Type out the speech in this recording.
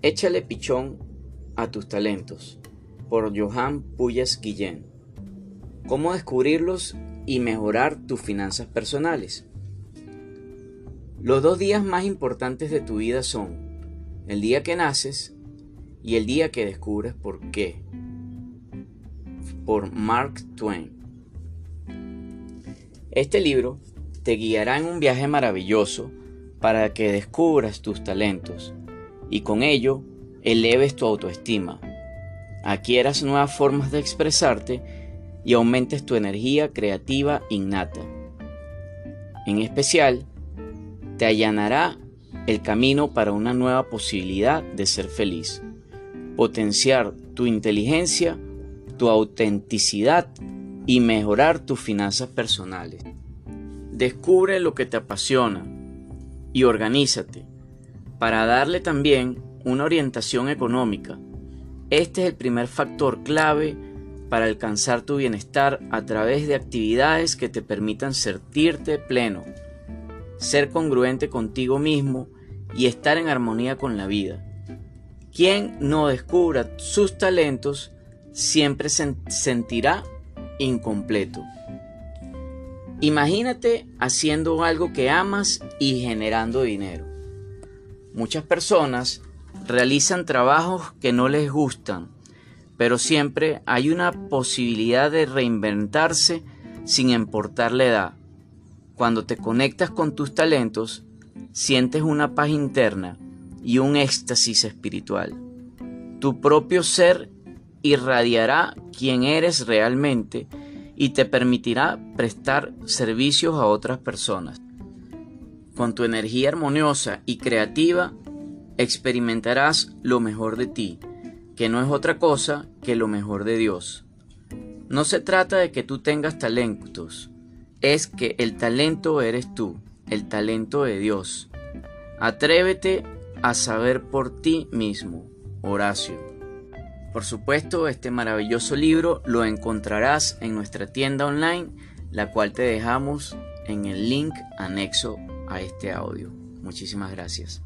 Échale pichón a tus talentos por Johan Puyas Guillén. ¿Cómo descubrirlos y mejorar tus finanzas personales? Los dos días más importantes de tu vida son el día que naces y el día que descubres por qué. Por Mark Twain. Este libro te guiará en un viaje maravilloso para que descubras tus talentos y con ello eleves tu autoestima, adquieras nuevas formas de expresarte y aumentes tu energía creativa innata. En especial, te allanará el camino para una nueva posibilidad de ser feliz, potenciar tu inteligencia, tu autenticidad y mejorar tus finanzas personales. Descubre lo que te apasiona y organízate para darle también una orientación económica. Este es el primer factor clave para alcanzar tu bienestar a través de actividades que te permitan sentirte pleno, ser congruente contigo mismo y estar en armonía con la vida. Quien no descubra sus talentos siempre se sentirá incompleto. Imagínate haciendo algo que amas y generando dinero. Muchas personas realizan trabajos que no les gustan, pero siempre hay una posibilidad de reinventarse sin importar la edad. Cuando te conectas con tus talentos, sientes una paz interna y un éxtasis espiritual. Tu propio ser irradiará quién eres realmente y te permitirá prestar servicios a otras personas. Con tu energía armoniosa y creativa, experimentarás lo mejor de ti, que no es otra cosa que lo mejor de Dios. No se trata de que tú tengas talentos, es que el talento eres tú, el talento de Dios. Atrévete a saber por ti mismo. Horacio. Por supuesto, este maravilloso libro lo encontrarás en nuestra tienda online, la cual te dejamos en el link anexo a este audio. Muchísimas gracias.